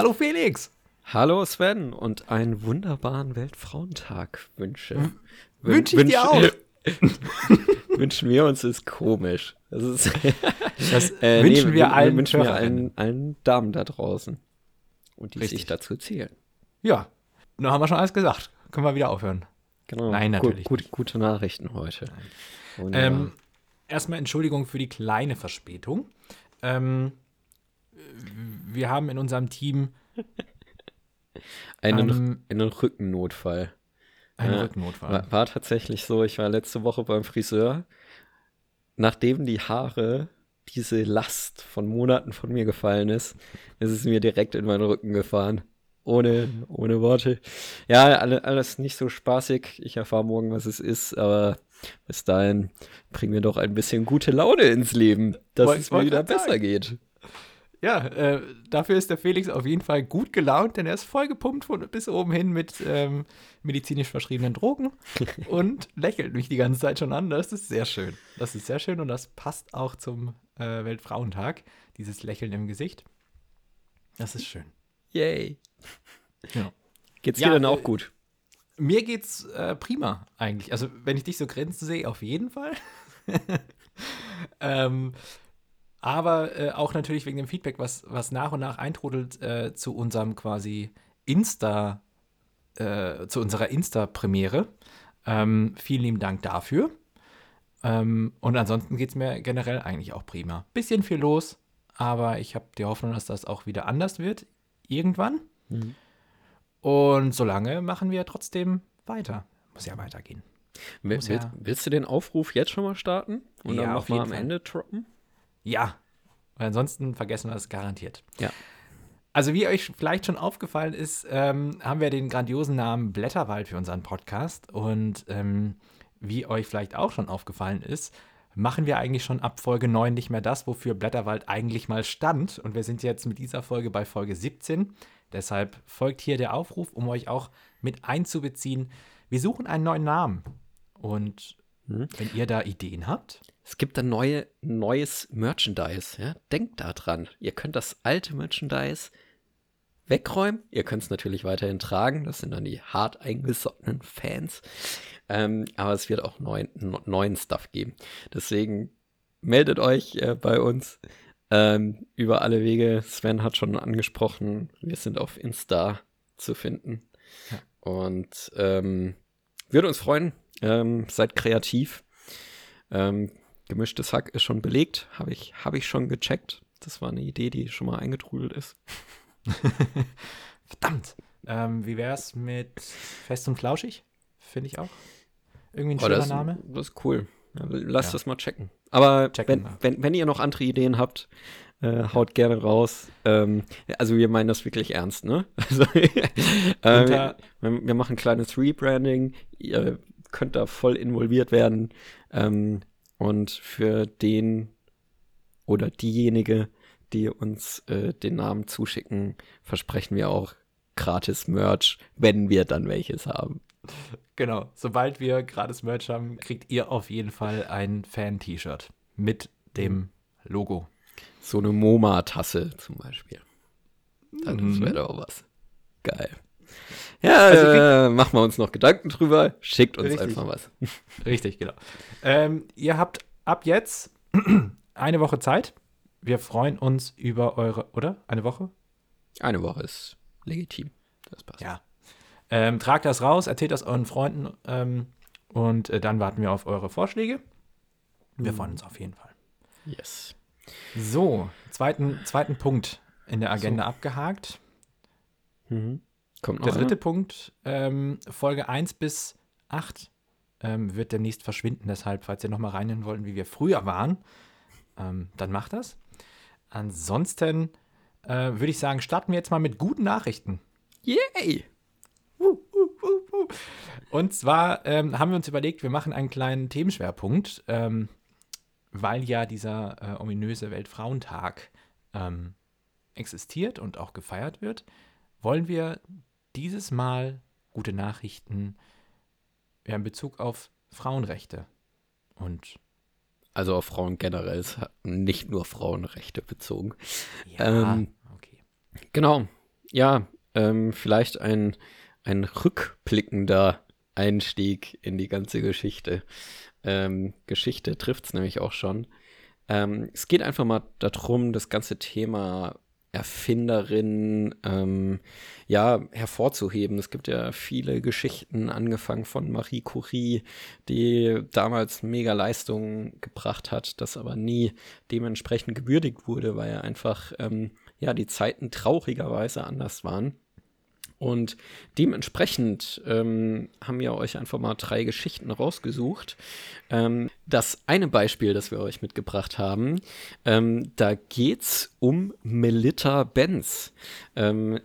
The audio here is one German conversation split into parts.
Hallo Felix. Hallo Sven und einen wunderbaren Weltfrauentag wünsche. Wünsche ich dir auch. wünschen wir uns ist komisch. Das ist das äh, wünschen nee, wir allen, wünschen wir allen, allen Damen da draußen und die Richtig. sich dazu zählen. Ja, dann haben wir schon alles gesagt. Können wir wieder aufhören. Genau. Nein, natürlich. Gut, gut, gute Nachrichten heute. Ähm, erstmal Entschuldigung für die kleine Verspätung. Ähm, wir haben in unserem Team einen, ähm, einen Rückennotfall. Ein ja, Rückennotfall. War, war, tatsächlich so, ich war letzte Woche beim Friseur. Nachdem die Haare, diese Last von Monaten von mir gefallen ist, ist es mir direkt in meinen Rücken gefahren. Ohne, ohne Worte. Ja, alle, alles nicht so spaßig. Ich erfahre morgen, was es ist, aber bis dahin bringen wir doch ein bisschen gute Laune ins Leben, dass wollt, es mir wieder besser sagen. geht. Ja, äh, dafür ist der Felix auf jeden Fall gut gelaunt, denn er ist vollgepumpt von bis oben hin mit ähm, medizinisch verschriebenen Drogen und lächelt mich die ganze Zeit schon an. Das ist sehr schön. Das ist sehr schön und das passt auch zum äh, Weltfrauentag, dieses Lächeln im Gesicht. Das ist schön. Yay. Ja. Geht's dir ja, denn auch äh, gut? Mir geht's äh, prima eigentlich. Also, wenn ich dich so grenzen sehe, auf jeden Fall. ähm, aber äh, auch natürlich wegen dem Feedback, was, was nach und nach eintrudelt äh, zu unserem quasi Insta, äh, zu unserer Insta-Premiere. Ähm, vielen lieben Dank dafür. Ähm, und ansonsten geht es mir generell eigentlich auch prima. Bisschen viel los, aber ich habe die Hoffnung, dass das auch wieder anders wird. Irgendwann. Mhm. Und solange machen wir trotzdem weiter. Muss ja weitergehen. Will, ja willst du den Aufruf jetzt schon mal starten? Und ja, dann nochmal am Ende droppen? Ja. Weil ansonsten vergessen wir es garantiert. Ja. Also wie euch vielleicht schon aufgefallen ist, ähm, haben wir den grandiosen Namen Blätterwald für unseren Podcast. Und ähm, wie euch vielleicht auch schon aufgefallen ist, machen wir eigentlich schon ab Folge 9 nicht mehr das, wofür Blätterwald eigentlich mal stand. Und wir sind jetzt mit dieser Folge bei Folge 17. Deshalb folgt hier der Aufruf, um euch auch mit einzubeziehen. Wir suchen einen neuen Namen. Und hm. wenn ihr da Ideen habt. Es gibt ein neue, neues Merchandise. Ja? Denkt da dran. Ihr könnt das alte Merchandise wegräumen. Ihr könnt es natürlich weiterhin tragen. Das sind dann die hart eingesottenen Fans. Ähm, aber es wird auch neuen, neuen Stuff geben. Deswegen meldet euch äh, bei uns ähm, über alle Wege. Sven hat schon angesprochen, wir sind auf Insta zu finden. Ja. Und ähm, würde uns freuen. Ähm, seid kreativ. Ähm, gemischtes Hack ist schon belegt. Habe ich, hab ich schon gecheckt. Das war eine Idee, die schon mal eingetrudelt ist. Verdammt. Ähm, wie wäre es mit Fest und Flauschig? Finde ich auch. Irgendwie ein oh, schöner das, Name. Das ist cool. Ja, lasst ja. das mal checken. Aber checken wenn, wenn, wenn, ihr noch andere Ideen habt, äh, haut gerne raus. Ähm, also wir meinen das wirklich ernst, ne? Also, äh, wir, wir, machen ein kleines Rebranding. Ihr könnt da voll involviert werden. Ähm, und für den oder diejenige, die uns äh, den Namen zuschicken, versprechen wir auch gratis Merch, wenn wir dann welches haben. Genau, sobald wir gratis Merch haben, kriegt ihr auf jeden Fall ein Fan-T-Shirt mit dem Logo. So eine MoMA-Tasse zum Beispiel. Dann mhm. wäre doch was. Geil. Ja, also, äh, machen wir uns noch Gedanken drüber. Schickt uns richtig. einfach was. Richtig, genau. Ähm, ihr habt ab jetzt eine Woche Zeit. Wir freuen uns über eure, oder? Eine Woche? Eine Woche ist legitim. Das passt. Ja. Ähm, tragt das raus, erzählt das euren Freunden ähm, und äh, dann warten wir auf eure Vorschläge. Wir freuen uns auf jeden Fall. Yes. So, zweiten, zweiten Punkt in der Agenda so. abgehakt. Mhm. Kommt noch Der dritte? Punkt, ähm, Folge 1 bis 8 ähm, wird demnächst verschwinden. Deshalb, falls ihr noch mal reinhören wollt, wie wir früher waren, ähm, dann macht das. Ansonsten äh, würde ich sagen, starten wir jetzt mal mit guten Nachrichten. Yay! Und zwar ähm, haben wir uns überlegt, wir machen einen kleinen Themenschwerpunkt, ähm, weil ja dieser äh, ominöse Weltfrauentag ähm, existiert und auch gefeiert wird, wollen wir dieses Mal gute Nachrichten ja, in Bezug auf Frauenrechte und also auf Frauen generell, nicht nur Frauenrechte bezogen. Ja, ähm, okay. Genau. ja, ähm, vielleicht ein, ein rückblickender Einstieg in die ganze Geschichte. Ähm, Geschichte trifft es nämlich auch schon. Ähm, es geht einfach mal darum, das ganze Thema Erfinderin ähm, ja hervorzuheben. Es gibt ja viele Geschichten, angefangen von Marie Curie, die damals mega Leistungen gebracht hat, das aber nie dementsprechend gewürdigt wurde, weil einfach ähm, ja die Zeiten traurigerweise anders waren. Und dementsprechend ähm, haben wir euch einfach mal drei Geschichten rausgesucht. Ähm, das eine Beispiel, das wir euch mitgebracht haben, ähm, da geht's um Melitta Benz. Ähm,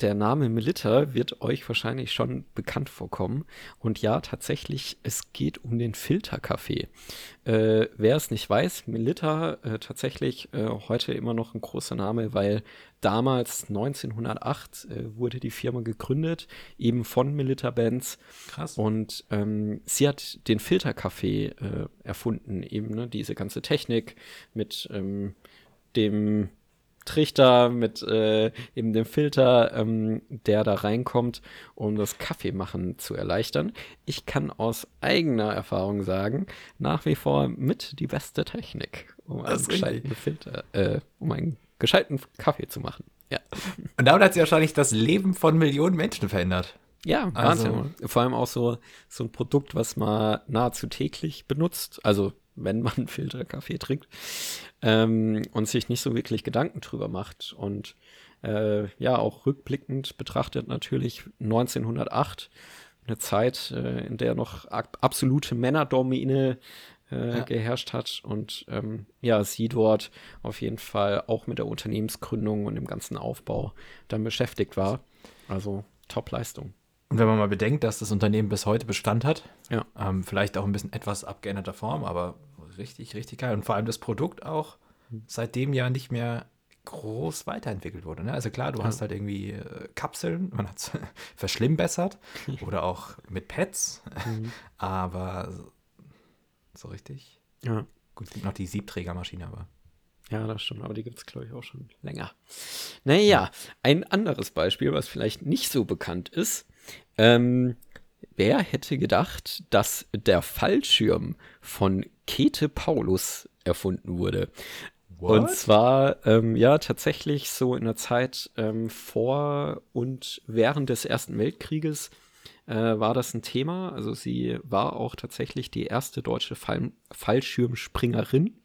der Name Melitta wird euch wahrscheinlich schon bekannt vorkommen. Und ja, tatsächlich, es geht um den Filterkaffee. Äh, wer es nicht weiß, Melitta äh, tatsächlich äh, heute immer noch ein großer Name, weil damals 1908 äh, wurde die Firma gegründet, eben von Melitta Benz. Krass. Und ähm, sie hat den Filterkaffee äh, erfunden, eben ne, diese ganze Technik mit ähm, dem Trichter, mit äh, eben dem Filter, ähm, der da reinkommt, um das Kaffeemachen zu erleichtern. Ich kann aus eigener Erfahrung sagen, nach wie vor mit die beste Technik, um einen gescheiten Filter, äh, um einen gescheiten Kaffee zu machen. Ja. Und damit hat sie wahrscheinlich das Leben von Millionen Menschen verändert. Ja, Also- Wahnsinn. Vor allem auch so, so ein Produkt, was man nahezu täglich benutzt. Also, wenn man Filterkaffee trinkt. Ähm, und sich nicht so wirklich Gedanken drüber macht. Und äh, ja, auch rückblickend betrachtet natürlich 1908 eine Zeit, äh, in der noch ab absolute Männerdomine äh, Ja. geherrscht hat und ähm, ja, sie dort auf jeden Fall auch mit der Unternehmensgründung und dem ganzen Aufbau dann beschäftigt war. Also Top-Leistung. Und wenn man mal bedenkt, dass das Unternehmen bis heute Bestand hat, Ja. ähm, vielleicht auch ein bisschen etwas abgeänderter Form, aber richtig, richtig geil. Und vor allem das Produkt auch seitdem ja nicht mehr groß weiterentwickelt wurde. Ne? Also klar, du hast halt irgendwie äh, Kapseln, man hat es verschlimmbessert oder auch mit Pads, aber so, so richtig. Ja. Gut, es gibt noch die Siebträgermaschine, aber Ja, das stimmt, aber die gibt es, glaube ich, auch schon länger. Naja, ein anderes Beispiel, was vielleicht nicht so bekannt ist. Ähm, wer hätte gedacht, dass der Fallschirm von Käthe Paulus erfunden wurde? Und zwar, ähm, ja, tatsächlich so in der Zeit ähm, vor und während des Ersten Weltkrieges äh, war das ein Thema. Also sie war auch tatsächlich die erste deutsche Fall Fallschirmspringerin.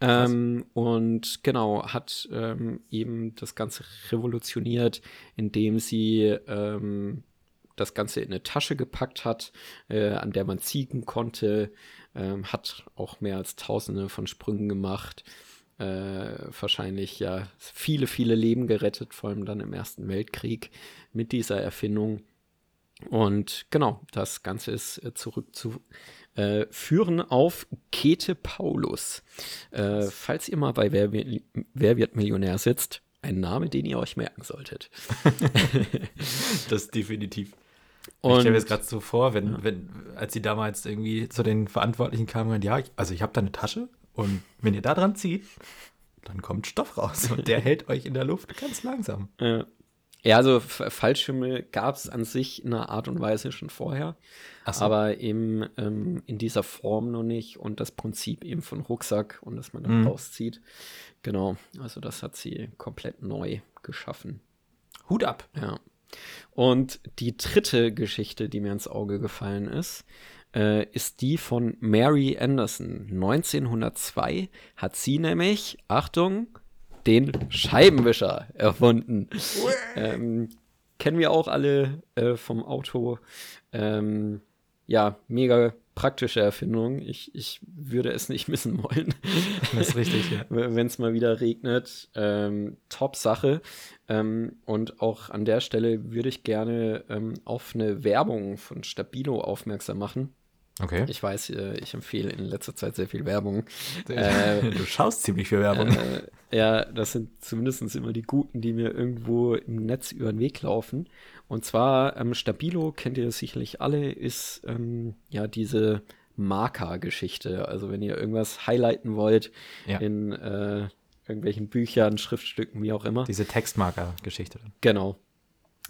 Ähm, und genau, hat ähm, eben das Ganze revolutioniert, indem sie ähm, das Ganze in eine Tasche gepackt hat, äh, an der man ziehen konnte, ähm, hat auch mehr als tausende von Sprüngen gemacht, äh, wahrscheinlich ja viele, viele Leben gerettet, vor allem dann im Ersten Weltkrieg mit dieser Erfindung. Und genau, das Ganze ist äh, zurückzuführen äh, führen auf Käthe Paulus. Äh, falls ihr mal bei Wer, wird- Wer wird Millionär sitzt, ein Name, den ihr euch merken solltet. das definitiv. ich Und stelle mir jetzt gerade so vor, wenn, wenn, als sie damals irgendwie zu den Verantwortlichen kamen und ja, ich- also ich habe da eine Tasche und wenn ihr da dran zieht, dann kommt Stoff raus und der hält euch in der Luft ganz langsam. Äh, ja, also Fallschirme gab es an sich in einer Art und Weise schon vorher, so. aber eben ähm, in dieser Form noch nicht und das Prinzip eben von Rucksack und dass man dann Mhm. rauszieht. Genau, also das hat sie komplett neu geschaffen. Hut ab. Ja. Und die dritte Geschichte, die mir ins Auge gefallen ist, äh, ist die von Mary Anderson. 1902 hat sie nämlich, Achtung, den Scheibenwischer erfunden. ähm, kennen wir auch alle äh, vom Auto. Ähm, ja, mega praktische Erfindung. Ich, ich würde es nicht missen wollen. Das ist richtig, ja. wenn es mal wieder regnet. Ähm, top Sache. Ähm, und auch an der Stelle würde ich gerne ähm, auf eine Werbung von Stabilo aufmerksam machen. Okay. Ich weiß, äh, ich empfehle in letzter Zeit sehr viel Werbung. Äh, du schaust ziemlich viel Werbung. Äh, ja, das sind zumindest immer die guten, die mir irgendwo im Netz über den Weg laufen. Und zwar, ähm, Stabilo, kennt ihr sicherlich alle, ist ähm, ja diese Marker-Geschichte. Also wenn ihr irgendwas highlighten wollt Ja. in äh, irgendwelchen Büchern, Schriftstücken, wie auch immer. Diese Textmarker-Geschichte. Genau.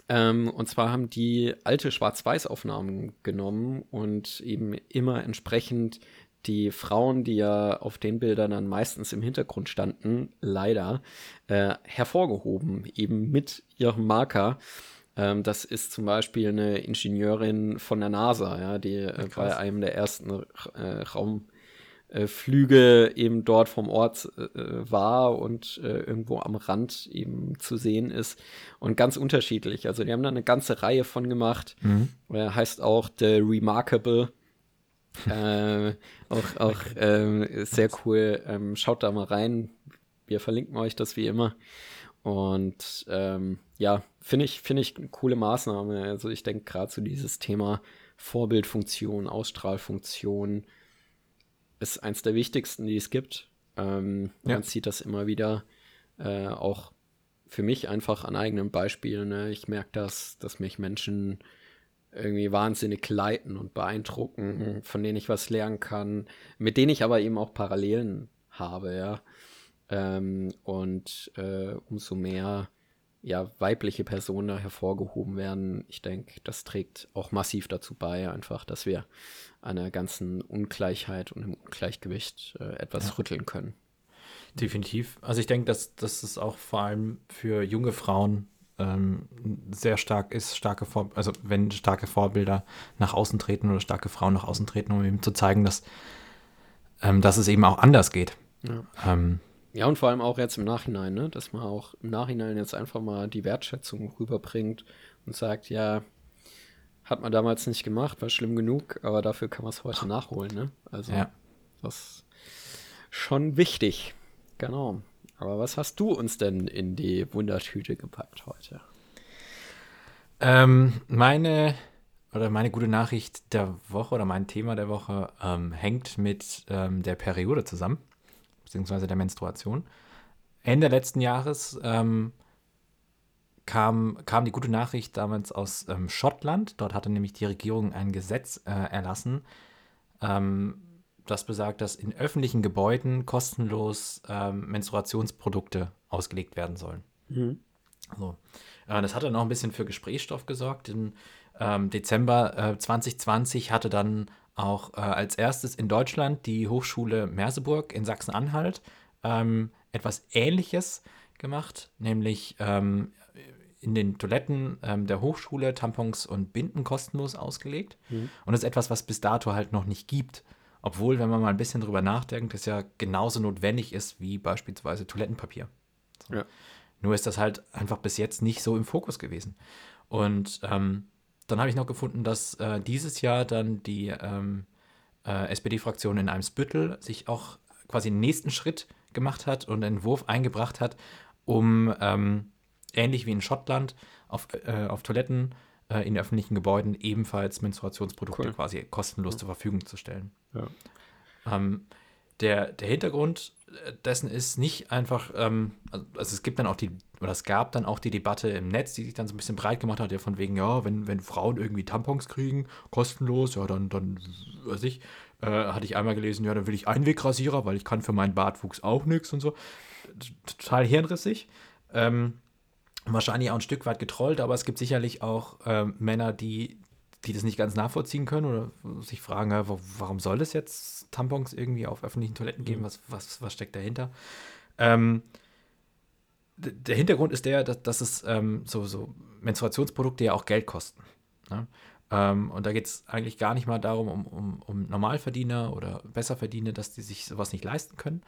Ähm, und zwar haben die alte Schwarz-Weiß-Aufnahmen genommen und eben immer entsprechend die Frauen, die ja auf den Bildern dann meistens im Hintergrund standen, leider äh, hervorgehoben, eben mit ihrem Marker. Ähm, das ist zum Beispiel eine Ingenieurin von der NASA, ja, die äh, bei einem der ersten äh, Raumflüge eben dort vom Ort äh, war und äh, irgendwo am Rand eben zu sehen ist. Und ganz unterschiedlich. Also die haben da eine ganze Reihe von gemacht. Mhm. heißt auch The Remarkable. äh, auch auch äh, sehr cool. Ähm, schaut da mal rein. Wir verlinken euch das wie immer. Und ähm, ja, finde ich, finde ich eine coole Maßnahme. Also ich denke gerade so dieses Thema Vorbildfunktion, Ausstrahlfunktion ist eins der wichtigsten, die es gibt. Ähm, ja. Man sieht das immer wieder, äh, auch für mich einfach an eigenen Beispielen. Ne? Ich merke das, dass mich Menschen irgendwie wahnsinnig leiten und beeindrucken, von denen ich was lernen kann, mit denen ich aber eben auch Parallelen habe, ja. Ähm, und äh, umso mehr ja, weibliche Personen hervorgehoben werden, ich denke, das trägt auch massiv dazu bei, einfach, dass wir an der ganzen Ungleichheit und im Ungleichgewicht äh, etwas ja. rütteln können. Definitiv. Also ich denke, dass, dass es auch vor allem für junge Frauen ähm, sehr stark ist, starke Vor also wenn starke Vorbilder nach außen treten oder starke Frauen nach außen treten, um eben zu zeigen, dass, ähm, dass es eben auch anders geht. Ja. Ähm, ja, und vor allem auch jetzt im Nachhinein, ne? dass man auch im Nachhinein jetzt einfach mal die Wertschätzung rüberbringt und sagt, ja, hat man damals nicht gemacht, war schlimm genug, aber dafür kann man es heute nachholen. Ne? Also, ja. das ist schon wichtig. Genau. Aber was hast du uns denn in die Wundertüte gepackt heute? Ähm, meine oder meine gute Nachricht der Woche oder mein Thema der Woche ähm, hängt mit ähm, der Periode zusammen, beziehungsweise der Menstruation. Ende letzten Jahres ähm, kam, kam die gute Nachricht damals aus ähm, Schottland. Dort hatte nämlich die Regierung ein Gesetz äh, erlassen, ähm, das besagt, dass in öffentlichen Gebäuden kostenlos ähm, Menstruationsprodukte ausgelegt werden sollen. Mhm. So. Äh, das hat dann auch ein bisschen für Gesprächsstoff gesorgt. Im ähm, Dezember äh, 2020 hatte dann auch äh, als erstes in Deutschland die Hochschule Merseburg in Sachsen-Anhalt ähm, etwas Ähnliches gemacht, nämlich ähm, in den Toiletten ähm, der Hochschule Tampons und Binden kostenlos ausgelegt. Mhm. Und das ist etwas, was bis dato halt noch nicht gibt. Obwohl, wenn man mal ein bisschen drüber nachdenkt, es ja genauso notwendig ist wie beispielsweise Toilettenpapier. So. Ja. Nur ist das halt einfach bis jetzt nicht so im Fokus gewesen. Und ähm, dann habe ich noch gefunden, dass äh, dieses Jahr dann die ähm, äh, SPD-Fraktion in Eimsbüttel sich auch quasi den nächsten Schritt gemacht hat und einen Entwurf eingebracht hat, um ähm, ähnlich wie in Schottland auf, äh, auf Toiletten äh, in öffentlichen Gebäuden ebenfalls Menstruationsprodukte cool. quasi kostenlos ja. zur Verfügung zu stellen. Ja. Ähm, der, der Hintergrund äh, dessen ist nicht einfach, ähm, also es gibt dann auch die, oder es gab dann auch die Debatte im Netz, die sich dann so ein bisschen breit gemacht hat, ja von wegen, ja, wenn, wenn Frauen irgendwie Tampons kriegen, kostenlos, ja, dann, dann, weiß ich, äh, hatte ich einmal gelesen, ja, dann will ich Einwegrasierer, weil ich kann für meinen Bartwuchs auch nichts und so. Total hirnrissig. Ähm, wahrscheinlich auch ein Stück weit getrollt, aber es gibt sicherlich auch äh, Männer, die, die das nicht ganz nachvollziehen können oder sich fragen, warum soll es jetzt Tampons irgendwie auf öffentlichen Toiletten geben? Mhm. Was, was, was steckt dahinter? Ähm, der Hintergrund ist der, dass, dass es ähm, so, so Menstruationsprodukte ja auch Geld kosten. Ne? Ähm, und da geht es eigentlich gar nicht mal darum, um, um, um Normalverdiener oder Besserverdiener, dass die sich sowas nicht leisten können,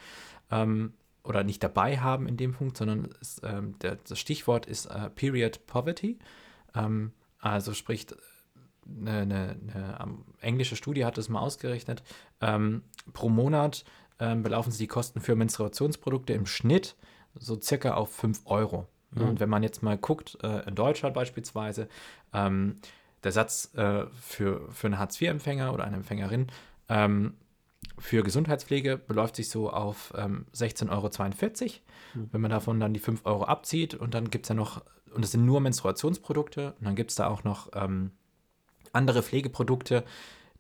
ähm, oder nicht dabei haben in dem Punkt, sondern es, ähm, der, das Stichwort ist äh, Period Poverty. Ähm, also sprich, eine, eine, eine, englische Studie hat das mal ausgerechnet. Ähm, pro Monat ähm, belaufen sich die Kosten für Menstruationsprodukte im Schnitt so circa auf 5 Euro. Mhm. Und wenn man jetzt mal guckt, äh, in Deutschland beispielsweise, ähm, der Satz äh, für, für einen Hartz-IV-Empfänger oder eine Empfängerin ähm, für Gesundheitspflege beläuft sich so auf ähm, 16,42 Euro. Mhm. Wenn man davon dann die 5 Euro abzieht und dann gibt es ja noch, und das sind nur Menstruationsprodukte, und dann gibt es da auch noch ähm, andere Pflegeprodukte,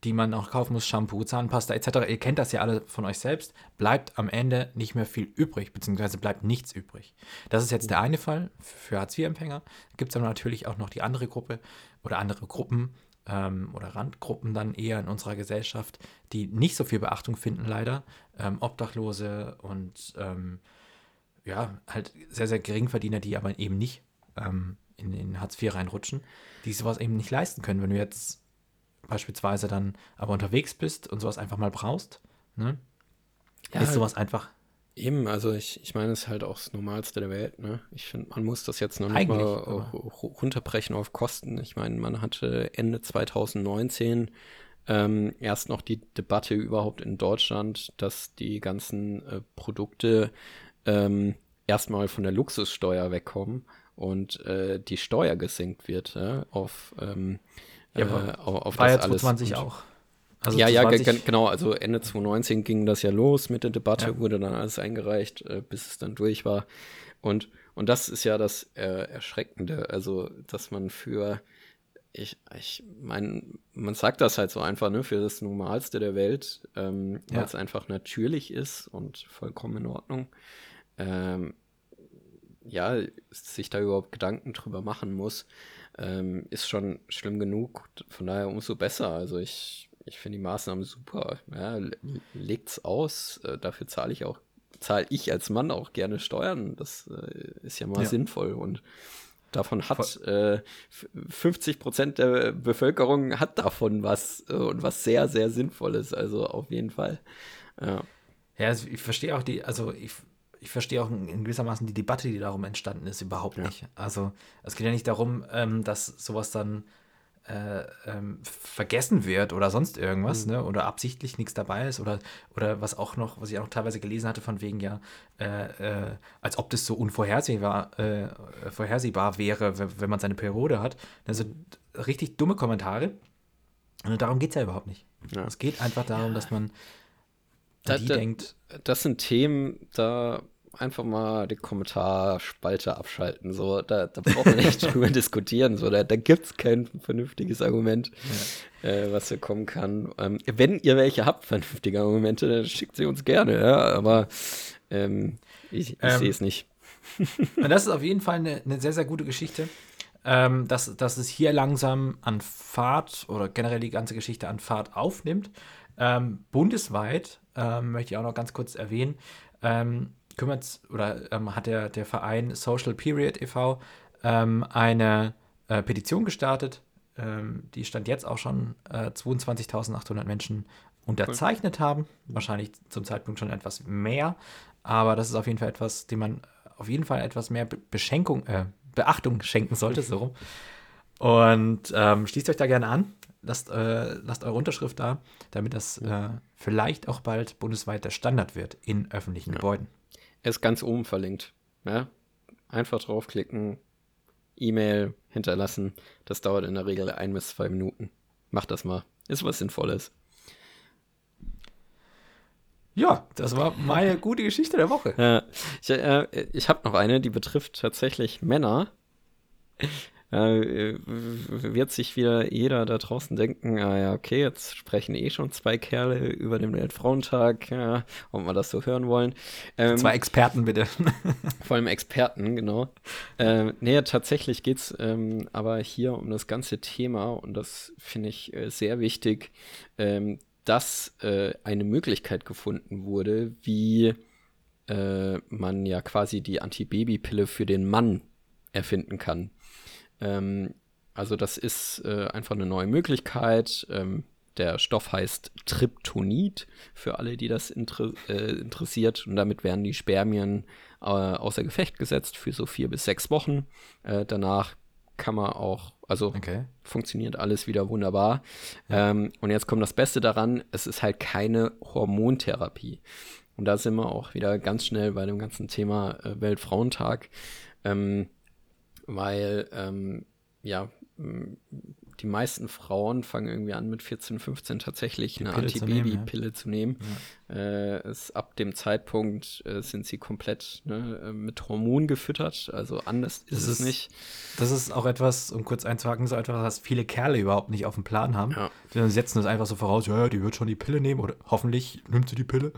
die man auch kaufen muss, Shampoo, Zahnpasta etc. Ihr kennt das ja alle von euch selbst, bleibt am Ende nicht mehr viel übrig, beziehungsweise bleibt nichts übrig. Das ist jetzt der eine Fall für Hartz-IV-Empfänger. Gibt es aber natürlich auch noch die andere Gruppe oder andere Gruppen ähm, oder Randgruppen dann eher in unserer Gesellschaft, die nicht so viel Beachtung finden, leider. Ähm, Obdachlose und ähm, ja, halt sehr, sehr Geringverdiener, die aber eben nicht ähm, in den Hartz IV reinrutschen, die sowas eben nicht leisten können. Wenn du jetzt beispielsweise dann aber unterwegs bist und sowas einfach mal brauchst, ne? Ja, ist sowas einfach. Eben, also ich, ich meine, es ist halt auch das Normalste der Welt, ne? Ich finde, man muss das jetzt noch nicht mal runterbrechen auf Kosten. Ich meine, man hatte Ende 2019 ähm, erst noch die Debatte überhaupt in Deutschland, dass die ganzen äh, Produkte ähm, erstmal von der Luxussteuer wegkommen und äh, die Steuer gesenkt wird ja, auf ähm, ja, äh, auf das alles. 2020 auch. Also ja, ja, genau. Also Ende 2019 ging das ja los mit der Debatte, ja. wurde dann alles eingereicht, äh, bis es dann durch war. Und, und das ist ja das äh, Erschreckende, also dass man für, ich, ich meine, man sagt das halt so einfach, ne, für das Normalste der Welt, ähm, ja. weil es einfach natürlich ist und vollkommen in Ordnung. Ähm, ja, sich da überhaupt Gedanken drüber machen muss, ähm, ist schon schlimm genug. Von daher umso besser. Also ich, ich finde die Maßnahmen super. Ja, legt's aus. Äh, dafür zahle ich auch, zahle ich als Mann auch gerne Steuern. Das äh, ist ja mal ja. sinnvoll und Davon hat äh, 50 Prozent der Bevölkerung hat davon was äh, und was sehr, sehr Sinnvolles. Also auf jeden Fall. Ja, ja also ich verstehe auch die, also ich ich verstehe auch in gewissermaßen die Debatte, die darum entstanden ist, überhaupt ja. nicht. Also es geht ja nicht darum, ähm, dass sowas dann äh, ähm, vergessen wird oder sonst irgendwas, mhm. ne? Oder absichtlich nichts dabei ist oder, oder was auch noch, was ich auch teilweise gelesen hatte, von wegen ja, äh, äh, als ob das so unvorhersehbar äh, vorhersehbar wäre, wenn man seine Periode hat. Also richtig dumme Kommentare. Und darum geht es ja überhaupt nicht. Ja. Es geht einfach darum, ja. dass man da, die da, denkt. Das sind Themen, da einfach mal die Kommentarspalte abschalten. So, da, da braucht man nicht drüber diskutieren. So, da, da gibt es kein vernünftiges Argument, ja. äh, was hier kommen kann. Ähm, wenn ihr welche habt, vernünftige Argumente, dann schickt sie uns gerne, ja, aber ähm, ich, ich ähm, sehe es nicht. Das ist auf jeden Fall eine, eine sehr, sehr gute Geschichte. Ähm, dass, dass es hier langsam an Fahrt oder generell die ganze Geschichte an Fahrt aufnimmt. Ähm, bundesweit ähm, möchte ich auch noch ganz kurz erwähnen, ähm, kümmert oder ähm, hat der, der Verein Social Period e.V. Ähm, eine äh, Petition gestartet. Die stand jetzt auch schon äh, 22.800 Menschen unterzeichnet cool. haben. Wahrscheinlich zum Zeitpunkt schon etwas mehr. Aber das ist auf jeden Fall etwas, dem man auf jeden Fall etwas mehr Beschenkung, äh, Beachtung schenken sollte, so rum. Und ähm, schließt euch da gerne an lasst, äh, lasst eure Unterschrift da, damit das äh, vielleicht auch bald bundesweit der Standard wird in öffentlichen ja. Gebäuden. Er ist ganz oben verlinkt. Ja? Einfach draufklicken, E-Mail hinterlassen. Das dauert in der Regel ein bis zwei Minuten. Macht das mal. Ist was Sinnvolles. Ja, das war meine gute Geschichte der Woche. Ja, ich äh, ich habe noch eine, die betrifft tatsächlich Männer äh, wird sich wieder jeder da draußen denken, ah ja, okay, jetzt sprechen eh schon zwei Kerle über den Weltfrauentag, ja, ob wir das so hören wollen. Ähm, zwei Experten bitte. vor allem Experten, genau. Ähm, nee, tatsächlich geht es ähm, aber hier um das ganze Thema und das finde ich äh, sehr wichtig, ähm, dass äh, eine Möglichkeit gefunden wurde, wie äh, man ja quasi die Antibabypille für den Mann erfinden kann. Ähm, also das ist äh, einfach eine neue Möglichkeit. Ähm, der Stoff heißt Tryptonid, für alle, die das inter äh, interessiert. Und damit werden die Spermien äh, außer Gefecht gesetzt für so vier bis sechs Wochen. Äh, danach kann man auch, also okay. funktioniert alles wieder wunderbar. Ja. Ähm, und jetzt kommt das Beste daran, es ist halt keine Hormontherapie. Und da sind wir auch wieder ganz schnell bei dem ganzen Thema äh, Weltfrauentag. Ähm, weil ähm, ja die meisten Frauen fangen irgendwie an mit 14, 15 tatsächlich Die eine Pille zu nehmen, Antibabypille zu nehmen. Äh, es, ab dem Zeitpunkt äh, sind sie komplett ne, äh, mit Hormonen gefüttert. Also anders ist Das es ist- nicht. Das ist auch etwas, um kurz einzuhaken, so etwas, was viele Kerle überhaupt nicht auf dem Plan haben. Ja. Die setzen das einfach so voraus, ja, die wird schon die Pille nehmen oder hoffentlich nimmt sie die Pille.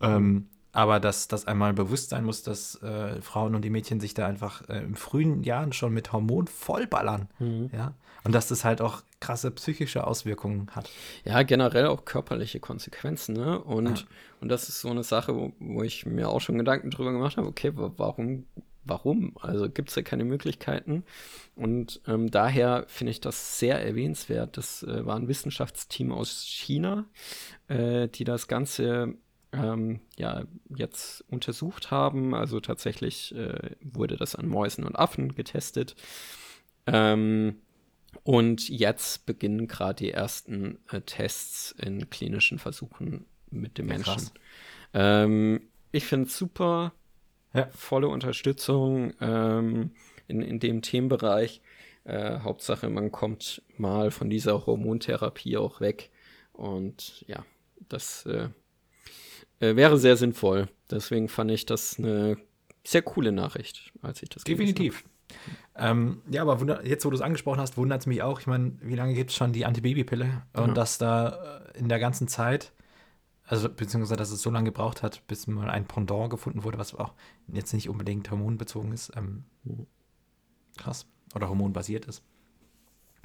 Ähm, aber dass das einmal bewusst sein muss, dass äh, Frauen und die Mädchen sich da einfach äh, im frühen Jahren schon mit Hormon vollballern. Ja? Und dass das halt auch krasse psychische Auswirkungen hat. Ja, generell auch körperliche Konsequenzen, ne? Und, Ja. und das ist so eine Sache, wo, wo ich mir auch schon Gedanken drüber gemacht habe, okay, wa- warum, warum? Also gibt es da keine Möglichkeiten? Und ähm, daher finde ich das sehr erwähnenswert. Das äh, war ein Wissenschaftsteam aus China, äh, die das Ganze ähm, ja jetzt untersucht haben. Also tatsächlich äh, wurde das an Mäusen und Affen getestet. Ähm, und jetzt beginnen gerade die ersten äh, Tests in klinischen Versuchen mit dem Ja, Menschen. Ähm, ich finde es super, Ja. volle Unterstützung ähm, in, in dem Themenbereich. Äh, Hauptsache, man kommt mal von dieser Hormontherapie auch weg. Und ja, das äh, äh, wäre sehr sinnvoll. Deswegen fand ich das eine sehr coole Nachricht, als ich das Definitiv. Ähm, ja, aber wunder- jetzt, wo du es angesprochen hast, wundert es mich auch. Ich meine, wie lange gibt es schon die Antibabypille? Und Ja. dass da äh, in der ganzen Zeit, also beziehungsweise, dass es so lange gebraucht hat, bis mal ein Pendant gefunden wurde, was auch jetzt nicht unbedingt hormonbezogen ist. Ähm, Mhm. krass. Oder hormonbasiert ist.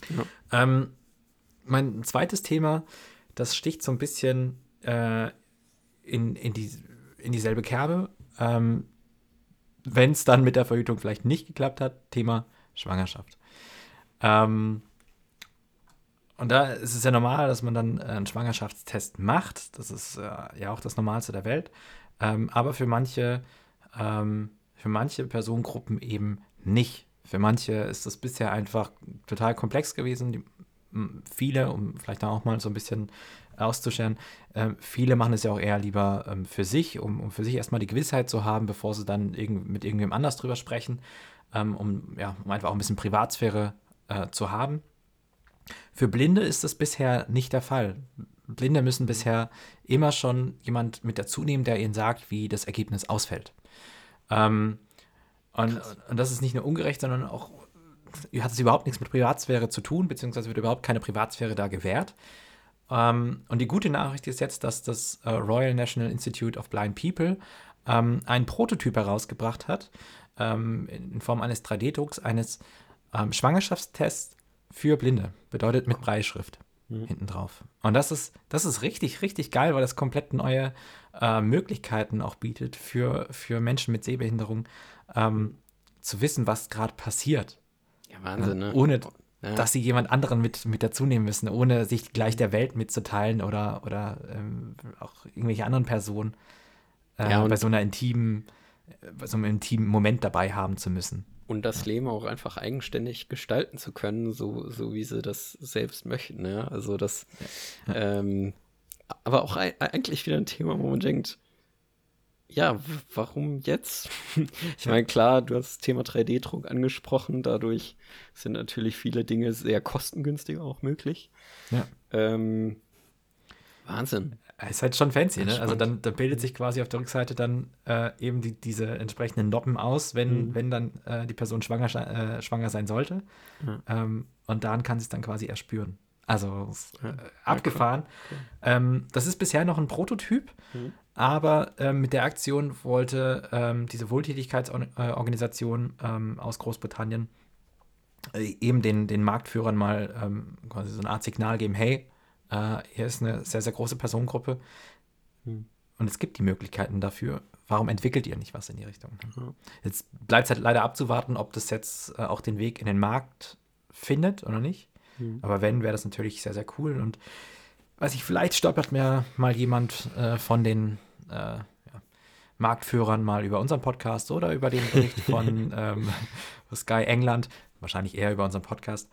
Ja. Ähm, mein zweites Thema, das sticht so ein bisschen äh, in, in, die, in dieselbe Kerbe. Ähm, wenn es dann mit der Verhütung vielleicht nicht geklappt hat, Thema Schwangerschaft. Ähm, und da ist es ja normal, dass man dann äh, einen Schwangerschaftstest macht. Das ist äh, ja auch das Normalste der Welt. Ähm, aber für manche, ähm, für manche Personengruppen eben nicht. Für manche ist das bisher einfach total komplex gewesen. Die, viele, um vielleicht auch mal so ein bisschen auszuscheren, ähm, viele machen es ja auch eher lieber ähm, für sich, um, um für sich erstmal die Gewissheit zu haben, bevor sie dann irgend, mit irgendwem anders drüber sprechen, ähm, um, ja, um einfach auch ein bisschen Privatsphäre äh, zu haben. Für Blinde ist das bisher nicht der Fall. Blinde müssen bisher immer schon jemand mit dazu nehmen, der ihnen sagt, wie das Ergebnis ausfällt. Ähm, und, und das ist nicht nur ungerecht, sondern auch hat es überhaupt nichts mit Privatsphäre zu tun, beziehungsweise wird überhaupt keine Privatsphäre da gewährt. Ähm, und die gute Nachricht ist jetzt, dass das äh, Royal National Institute of Blind People ähm, einen Prototyp herausgebracht hat, ähm, in, Form eines 3D-Drucks, eines ähm, Schwangerschaftstests für Blinde. Bedeutet mit Breitschrift hinten drauf. Und das ist, das ist richtig, richtig geil, weil das komplett neue äh, Möglichkeiten auch bietet für, für Menschen mit Sehbehinderung, ähm, zu wissen, was gerade passiert. Ja, Wahnsinn, ne? Ohne, Ja. dass sie jemand anderen mit, mit dazu nehmen müssen, ohne sich gleich der Welt mitzuteilen oder, oder ähm, auch irgendwelche anderen Personen äh, Ja, bei so einer intimen, äh, bei so einem intimen Moment dabei haben zu müssen. Und das Leben auch einfach eigenständig gestalten zu können, so, so wie sie das selbst möchten. Ja? Also das, Ähm, aber auch ei- eigentlich wieder ein Thema, wo man denkt, ja, warum jetzt? ich meine, klar, du hast das Thema 3D-Druck angesprochen, dadurch sind natürlich viele Dinge sehr kostengünstig auch möglich. Ja. Ähm, Wahnsinn. Ist halt schon fancy, ne? Also dann, dann bildet sich quasi auf der Rückseite dann äh, eben die, diese entsprechenden Noppen aus, wenn, Mhm. wenn dann äh, die Person schwanger, äh, schwanger sein sollte. Ja. Ähm, und dann kann sie es dann quasi erspüren. Also Ja. äh, abgefahren. Ähm, das ist bisher noch ein Prototyp, Mhm. Aber ähm, mit der Aktion wollte ähm, diese Wohltätigkeitsorganisation ähm, aus Großbritannien äh, eben den, den Marktführern mal ähm, quasi so eine Art Signal geben, hey, äh, hier ist eine sehr, sehr große Personengruppe Hm. und es gibt die Möglichkeiten dafür. Warum entwickelt ihr nicht was in die Richtung? Ja. Jetzt bleibt es halt leider abzuwarten, ob das jetzt äh, auch den Weg in den Markt findet oder nicht. Mhm. Aber wenn, wäre das natürlich sehr, sehr cool. Und weiß ich, vielleicht stolpert mir mal jemand äh, von den äh, ja, Marktführern mal über unseren Podcast oder über den Bericht von ähm, Sky England, wahrscheinlich eher über unseren Podcast.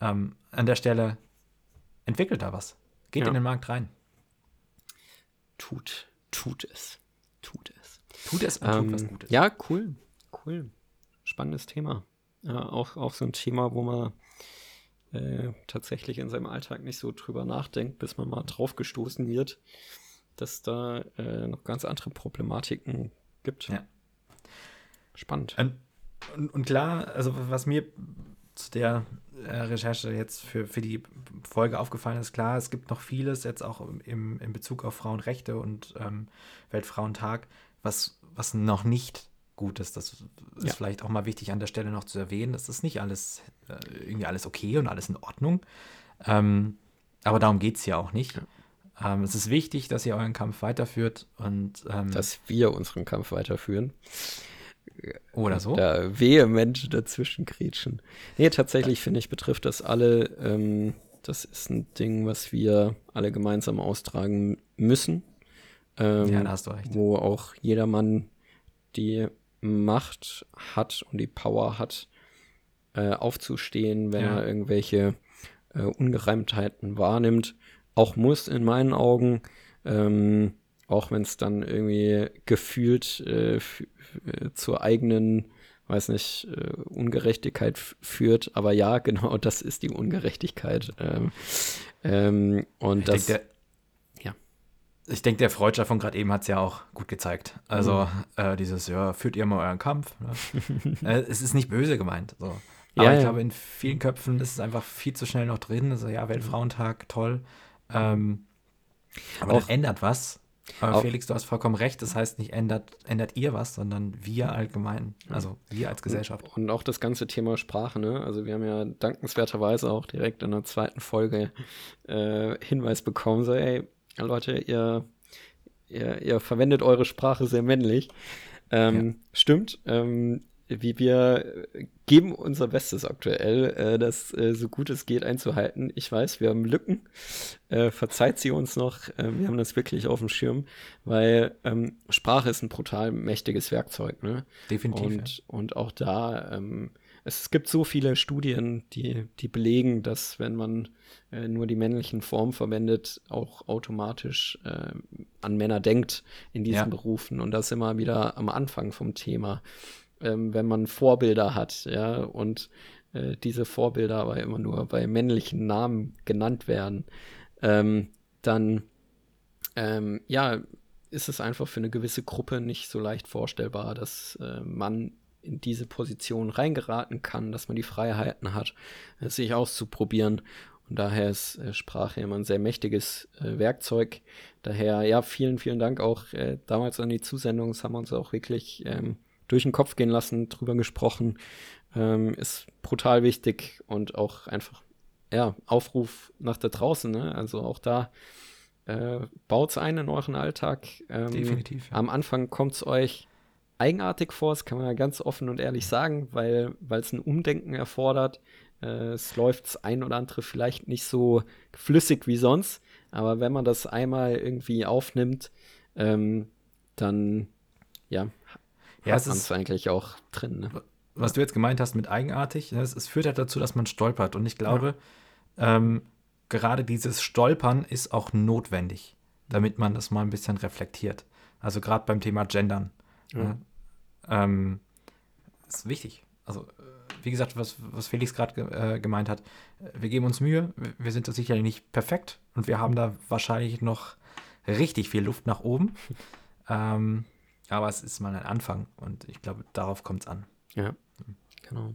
Ähm, an der Stelle entwickelt da was. Geht Ja. in den Markt rein. Tut, tut es. Tut es. Tut es und tut Ähm, was Gutes. Ja, cool. Cool. Spannendes Thema. Ja, auch, auch so ein Thema, wo man äh, tatsächlich in seinem Alltag nicht so drüber nachdenkt, bis man mal drauf gestoßen wird, dass da äh, noch ganz andere Problematiken gibt. Ja. Spannend. Und, und, und klar, also was mir zu der äh, Recherche jetzt für, für die Folge aufgefallen ist, klar, es gibt noch vieles jetzt auch im, in Bezug auf Frauenrechte und ähm, Weltfrauentag, was, was noch nicht gut ist. Das ist Ja. vielleicht auch mal wichtig an der Stelle noch zu erwähnen. Das ist nicht alles äh, irgendwie alles okay und alles in Ordnung. Ähm, aber darum geht es ja auch nicht. Ähm, es ist wichtig, dass ihr euren Kampf weiterführt und ähm, Dass wir unseren Kampf weiterführen. oder so. Da vehement dazwischen kriechen. Nee, tatsächlich finde ich, betrifft das alle. Ähm, das ist ein Ding, was wir alle gemeinsam austragen müssen. Ähm, Ja, da hast du recht. Wo auch jedermann die Macht hat und die Power hat, äh, aufzustehen, wenn Ja. er irgendwelche äh, Ungereimtheiten wahrnimmt. Auch muss in meinen Augen, ähm, auch wenn es dann irgendwie gefühlt äh, äh, zur eigenen, weiß nicht, äh, Ungerechtigkeit führt. Aber ja, genau, das ist die Ungerechtigkeit. Ähm, ähm, und Ich das, denke, der, ja. Ich denke, der Freudscher von gerade eben hat es ja auch gut gezeigt. Also Mhm. äh, dieses, ja, führt ihr mal euren Kampf. Ne? äh, es ist nicht böse gemeint. So. Aber Ja, ich ja. glaube, in vielen Köpfen ist es einfach viel zu schnell noch drin. Also ja, Weltfrauentag, toll. Ähm, aber Auch- das ändert was. Aber auch- Felix, du hast vollkommen recht. Das heißt, nicht ändert, ändert ihr was, sondern wir allgemein. Also wir als Gesellschaft. Und auch das ganze Thema Sprache, ne? Also wir haben ja dankenswerterweise auch direkt in der zweiten Folge äh, Hinweis bekommen, so, ey, Leute, ihr, ihr, ihr verwendet eure Sprache sehr männlich. Ähm, Stimmt. Ähm, wie wir äh, geben unser Bestes aktuell, äh, das äh, so gut es geht einzuhalten. Ich weiß, wir haben Lücken. Äh, verzeiht sie uns noch. Äh, wir haben das wirklich auf dem Schirm, weil ähm, Sprache ist ein brutal mächtiges Werkzeug. Ne? Definitiv. ja. Und, und auch da, ähm, es, es gibt so viele Studien, die, die belegen, dass wenn man äh, nur die männlichen Formen verwendet, auch automatisch äh, an Männer denkt in diesen Ja. Berufen. Und das immer wieder am Anfang vom Thema. Ähm, wenn man Vorbilder hat, ja, und äh, diese Vorbilder aber immer nur bei männlichen Namen genannt werden, ähm, dann ähm, ja, ist es einfach für eine gewisse Gruppe nicht so leicht vorstellbar, dass äh, man in diese Position reingeraten kann, dass man die Freiheiten hat, äh, sich auszuprobieren. Und daher ist äh, Sprache immer ein sehr mächtiges äh, Werkzeug. Daher, ja, vielen, vielen Dank auch äh, damals an die Zusendung. Das haben wir uns auch wirklich ähm, durch den Kopf gehen lassen, drüber gesprochen. Ähm, ist brutal wichtig und auch einfach, ja, Aufruf nach da draußen. Ne? Also auch da äh, baut es ein in euren Alltag. Ähm, Definitiv. Ja. Am Anfang kommt es euch eigenartig vor, das kann man ja ganz offen und ehrlich sagen, weil es ein Umdenken erfordert. Äh, es läuft das ein oder andere vielleicht nicht so flüssig wie sonst, aber wenn man das einmal irgendwie aufnimmt, ähm, dann ja, Ja, man ist- es eigentlich auch drin. Ne? was du jetzt gemeint hast mit eigenartig, ne, es, es führt halt dazu, dass man stolpert. Und ich glaube, ähm, gerade dieses Stolpern ist auch notwendig, damit man das mal ein bisschen reflektiert. Also gerade beim Thema Gendern. Ja. Ne? Ähm, ist wichtig. Also, äh, wie gesagt, was, was Felix gerade ge äh, gemeint hat, äh, wir geben uns Mühe, wir- wir sind da sicherlich nicht perfekt und wir haben da wahrscheinlich noch richtig viel Luft nach oben. ähm, aber es ist mal ein Anfang und ich glaube, darauf kommt es an. Ja, genau.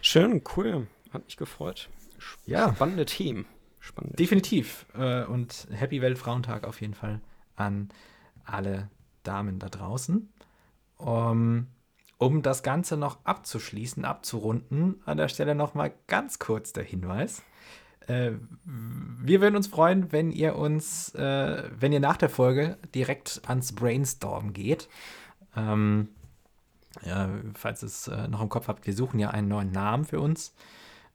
Schön, cool. Hat mich gefreut. Sch- Ja. Spannende Themen. Spannende Definitiv. Äh, und Happy Weltfrauentag auf jeden Fall an alle Damen da draußen. Um, um das Ganze noch abzuschließen, abzurunden, an der Stelle noch mal ganz kurz der Hinweis. Äh, wir würden uns freuen, wenn ihr uns, äh, wenn ihr nach der Folge direkt ans Brainstorm geht. Ähm, ja, falls ihr es äh, noch im Kopf habt, wir suchen ja einen neuen Namen für uns,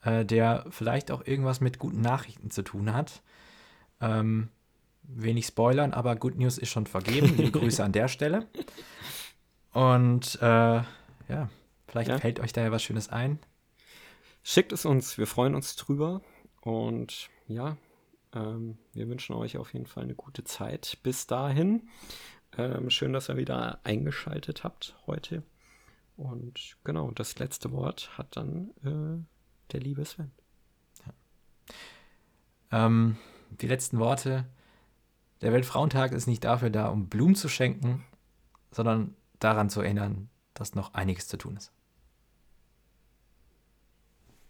äh, der vielleicht auch irgendwas mit guten Nachrichten zu tun hat. Ähm, wenig spoilern, aber Good News ist schon vergeben. Liebe Grüße an der Stelle. Und äh, ja, vielleicht Ja. fällt euch da ja was Schönes ein. Schickt es uns, wir freuen uns drüber. Und ja, ähm, wir wünschen euch auf jeden Fall eine gute Zeit. Bis dahin. Ähm, schön, dass ihr wieder eingeschaltet habt heute. Und genau, das letzte Wort hat dann äh, der liebe Sven. Ähm, die letzten Worte. Der Weltfrauentag ist nicht dafür da, um Blumen zu schenken, sondern daran zu erinnern, dass noch einiges zu tun ist.